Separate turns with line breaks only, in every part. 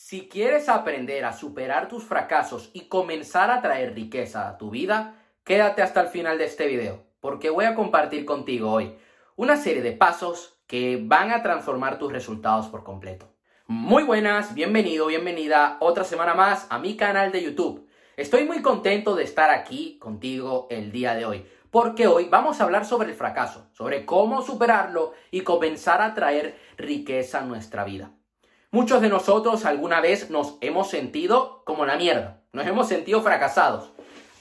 Si quieres aprender a superar tus fracasos y comenzar a traer riqueza a tu vida, quédate hasta el final de este video, porque voy a compartir contigo hoy una serie de pasos que van a transformar tus resultados por completo. Muy buenas, bienvenido, bienvenida otra semana más a mi canal de YouTube. Estoy muy contento de estar aquí contigo el día de hoy, porque hoy vamos a hablar sobre el fracaso, sobre cómo superarlo y comenzar a traer riqueza a nuestra vida. Muchos de nosotros alguna vez nos hemos sentido como la mierda, nos hemos sentido fracasados.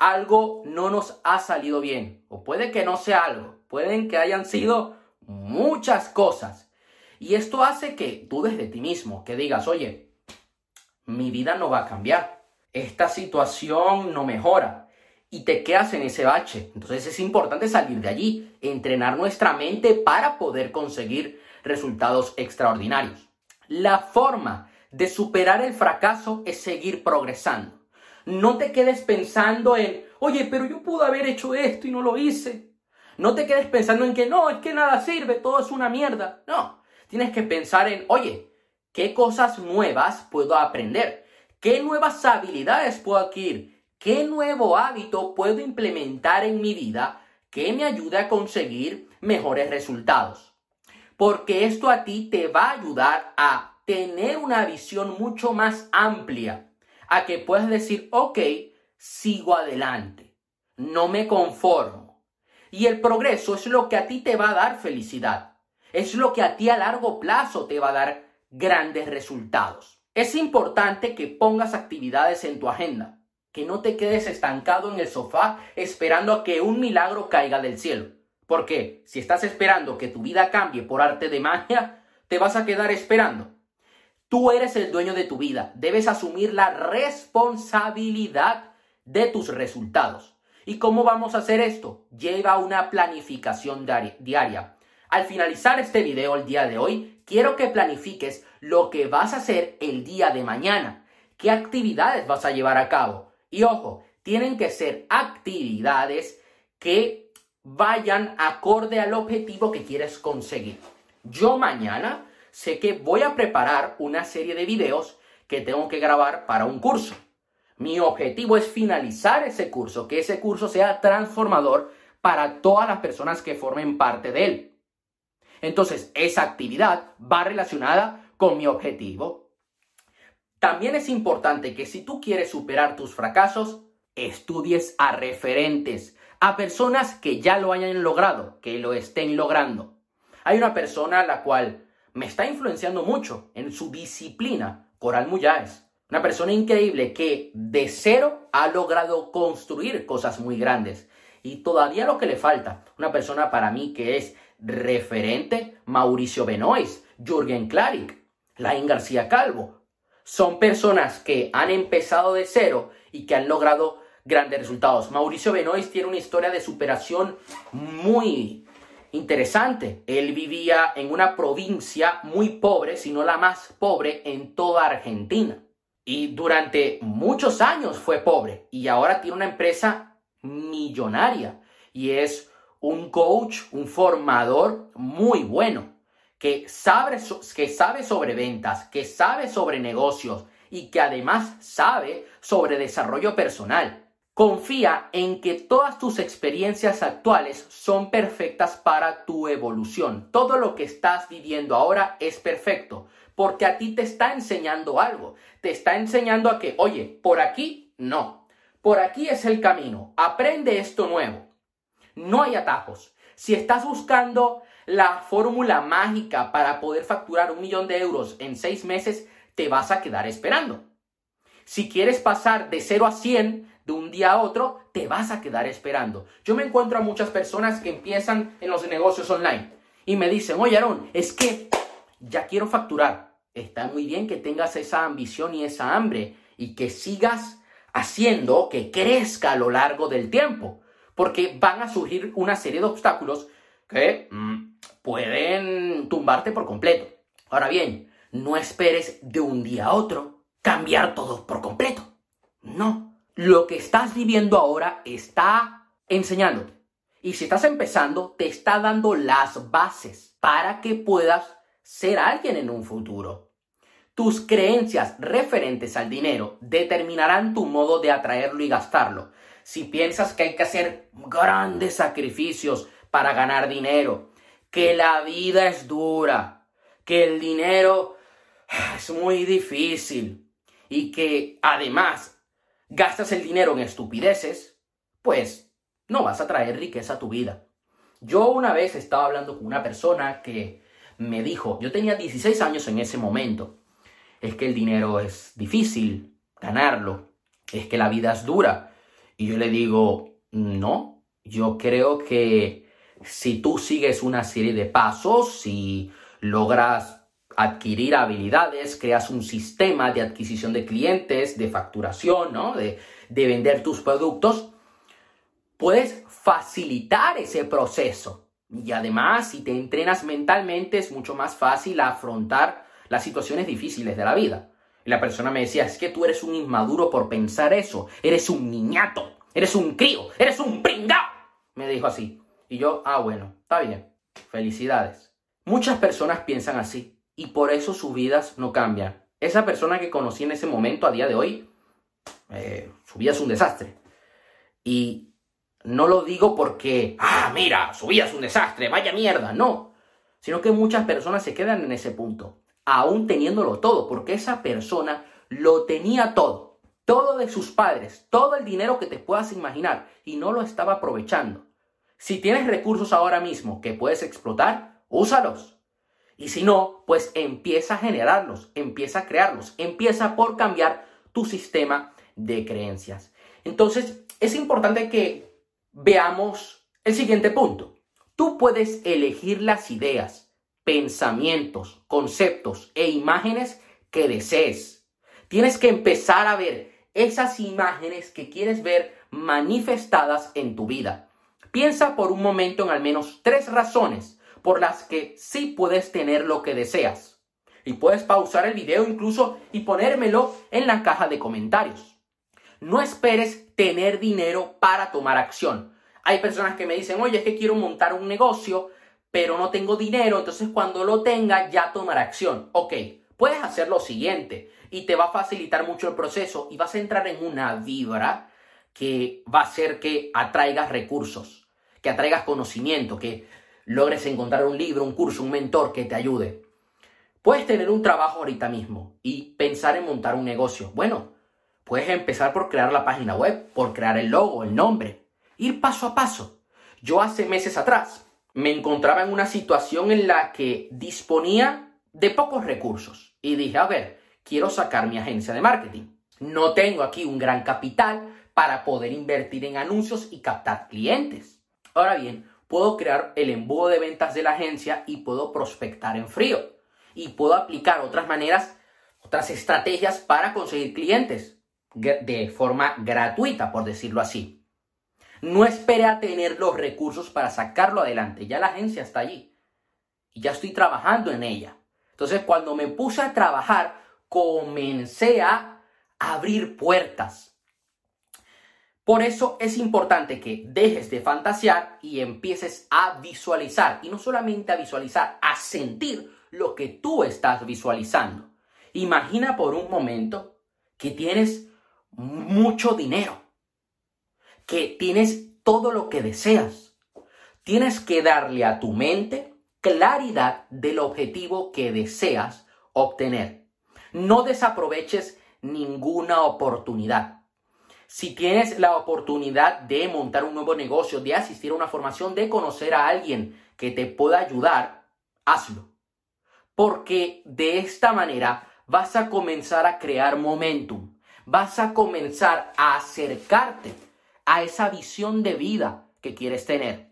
Algo no nos ha salido bien, o puede que no sea algo, pueden que hayan sido muchas cosas. Y esto hace que dudes de ti mismo, que digas, oye, mi vida no va a cambiar, esta situación no mejora, y te quedas en ese bache. Entonces es importante salir de allí, entrenar nuestra mente para poder conseguir resultados extraordinarios. La forma de superar el fracaso es seguir progresando. No te quedes pensando en, oye, pero yo pude haber hecho esto y no lo hice. No te quedes pensando en que no, es que nada sirve, todo es una mierda. No, tienes que pensar en, oye, ¿qué cosas nuevas puedo aprender? ¿Qué nuevas habilidades puedo adquirir? ¿Qué nuevo hábito puedo implementar en mi vida que me ayude a conseguir mejores resultados? Porque esto a ti te va a ayudar a tener una visión mucho más amplia, a que puedas decir, ok, sigo adelante, no me conformo. Y el progreso es lo que a ti te va a dar felicidad, es lo que a ti a largo plazo te va a dar grandes resultados. Es importante que pongas actividades en tu agenda, que no te quedes estancado en el sofá esperando a que un milagro caiga del cielo. Porque si estás esperando que tu vida cambie por arte de magia, te vas a quedar esperando. Tú eres el dueño de tu vida. Debes asumir la responsabilidad de tus resultados. ¿Y cómo vamos a hacer esto? Lleva una planificación diaria. Al finalizar este video el día de hoy, quiero que planifiques lo que vas a hacer el día de mañana. ¿Qué actividades vas a llevar a cabo? Y ojo, tienen que ser actividades que vayan acorde al objetivo que quieres conseguir. Yo mañana sé que voy a preparar una serie de videos que tengo que grabar para un curso. Mi objetivo es finalizar ese curso, que ese curso sea transformador para todas las personas que formen parte de él. Entonces, esa actividad va relacionada con mi objetivo. También es importante que si tú quieres superar tus fracasos, estudies a referentes, a personas que ya lo hayan logrado, que lo estén logrando. Hay una persona a la cual me está influenciando mucho en su disciplina, Coral Muyáez. Una persona increíble que de cero ha logrado construir cosas muy grandes. Y todavía lo que le falta, una persona para mí que es referente, Mauricio Benoist, Jürgen Klarik, Lain García Calvo. Son personas que han empezado de cero y que han logrado grandes resultados. Mauricio Benoist tiene una historia de superación muy interesante. Él vivía en una provincia muy pobre, si no la más pobre en toda Argentina. Y durante muchos años fue pobre y ahora tiene una empresa millonaria y es un coach, un formador muy bueno, que sabe, que sabe sobre ventas, que sabe sobre negocios y que además sabe sobre desarrollo personal. Confía en que todas tus experiencias actuales son perfectas para tu evolución. Todo lo que estás viviendo ahora es perfecto, porque a ti te está enseñando algo. Te está enseñando a que, oye, por aquí no. Por aquí es el camino. Aprende esto nuevo. No hay atajos. Si estás buscando la fórmula mágica para poder facturar un millón de euros en seis meses, te vas a quedar esperando. Si quieres pasar de 0 a 100, de un día a otro, te vas a quedar esperando. Yo me encuentro a muchas personas que empiezan en los negocios online y me dicen, oye Aaron, es que ya quiero facturar. Está muy bien que tengas esa ambición y esa hambre y que sigas haciendo que crezca a lo largo del tiempo, porque van a surgir una serie de obstáculos que mm, pueden tumbarte por completo. Ahora bien, no esperes de un día a otro cambiar todo por completo. No, lo que estás viviendo ahora está enseñándote. Y si estás empezando, te está dando las bases para que puedas ser alguien en un futuro. Tus creencias referentes al dinero determinarán tu modo de atraerlo y gastarlo. Si piensas que hay que hacer grandes sacrificios para ganar dinero, que la vida es dura, que el dinero es muy difícil y que además gastas el dinero en estupideces, pues no vas a traer riqueza a tu vida. Yo una vez estaba hablando con una persona que me dijo, yo tenía 16 años en ese momento, es que el dinero es difícil ganarlo, es que la vida es dura. Y yo le digo, no, yo creo que si tú sigues una serie de pasos, si logras adquirir habilidades, creas un sistema de adquisición de clientes, de facturación, ¿no? De, de vender tus productos, puedes facilitar ese proceso. Y además, si te entrenas mentalmente, es mucho más fácil afrontar las situaciones difíciles de la vida. La persona me decía, es que tú eres un inmaduro por pensar eso, eres un niñato, eres un crío, eres un pringao. Me dijo así. Y yo, ah, bueno, está bien, felicidades. Muchas personas piensan así y por eso sus vidas no cambian. Esa persona que conocí en ese momento, a día de hoy, eh, su vida es un desastre. Y no lo digo porque, ah, mira, su vida es un desastre, vaya mierda, no. Sino que muchas personas se quedan en ese punto aún teniéndolo todo, porque esa persona lo tenía todo, todo de sus padres, todo el dinero que te puedas imaginar, y no lo estaba aprovechando. Si tienes recursos ahora mismo que puedes explotar, úsalos. Y si no, pues empieza a generarlos, empieza a crearlos, empieza por cambiar tu sistema de creencias. Entonces, es importante que veamos el siguiente punto. Tú puedes elegir las ideas, pensamientos, conceptos e imágenes que desees. Tienes que empezar a ver esas imágenes que quieres ver manifestadas en tu vida. Piensa por un momento en al menos tres razones por las que sí puedes tener lo que deseas. Y puedes pausar el video incluso y ponérmelo en la caja de comentarios. No esperes tener dinero para tomar acción. Hay personas que me dicen, oye, es que quiero montar un negocio, pero no tengo dinero, entonces cuando lo tenga ya tomará acción. Ok, puedes hacer lo siguiente y te va a facilitar mucho el proceso y vas a entrar en una vibra que va a hacer que atraigas recursos, que atraigas conocimiento, que logres encontrar un libro, un curso, un mentor que te ayude. Puedes tener un trabajo ahorita mismo y pensar en montar un negocio. Bueno, puedes empezar por crear la página web, por crear el logo, el nombre, ir paso a paso. Yo hace meses atrás me encontraba en una situación en la que disponía de pocos recursos. Y dije, a ver, quiero sacar mi agencia de marketing. No tengo aquí un gran capital para poder invertir en anuncios y captar clientes. Ahora bien, puedo crear el embudo de ventas de la agencia y puedo prospectar en frío. Y puedo aplicar otras maneras, otras estrategias para conseguir clientes de forma gratuita, por decirlo así. No espere a tener los recursos para sacarlo adelante. Ya la agencia está allí. Y ya estoy trabajando en ella. Entonces, cuando me puse a trabajar, comencé a abrir puertas. Por eso es importante que dejes de fantasear y empieces a visualizar. Y no solamente a visualizar, a sentir lo que tú estás visualizando. Imagina por un momento que tienes mucho dinero que tienes todo lo que deseas. Tienes que darle a tu mente claridad del objetivo que deseas obtener. No desaproveches ninguna oportunidad. Si tienes la oportunidad de montar un nuevo negocio, de asistir a una formación, de conocer a alguien que te pueda ayudar, hazlo. Porque de esta manera vas a comenzar a crear momentum, vas a comenzar a acercarte a esa visión de vida que quieres tener.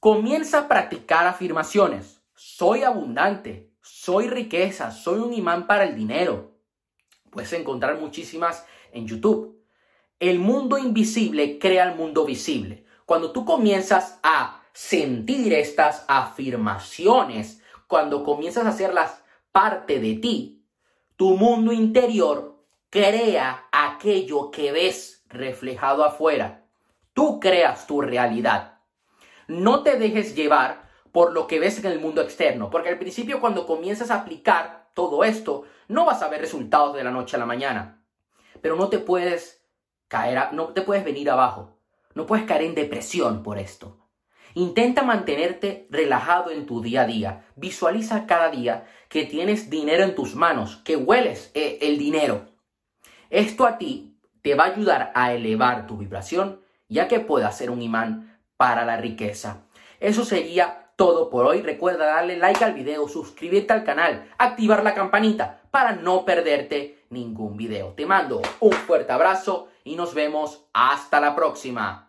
Comienza a practicar afirmaciones. Soy abundante, soy riqueza, soy un imán para el dinero. Puedes encontrar muchísimas en YouTube. El mundo invisible crea el mundo visible. Cuando tú comienzas a sentir estas afirmaciones, cuando comienzas a hacerlas parte de ti, tu mundo interior crea aquello que ves reflejado afuera. Tú creas tu realidad. No te dejes llevar por lo que ves en el mundo externo, porque al principio cuando comienzas a aplicar todo esto, no vas a ver resultados de la noche a la mañana. Pero no te puedes caer, no te puedes venir abajo. No puedes caer en depresión por esto. Intenta mantenerte relajado en tu día a día. Visualiza cada día que tienes dinero en tus manos, que hueles eh, el dinero. Esto a ti te va a ayudar a elevar tu vibración, ya que pueda ser un imán para la riqueza. Eso sería todo por hoy. Recuerda darle like al video, suscribirte al canal, activar la campanita para no perderte ningún video. Te mando un fuerte abrazo y nos vemos hasta la próxima.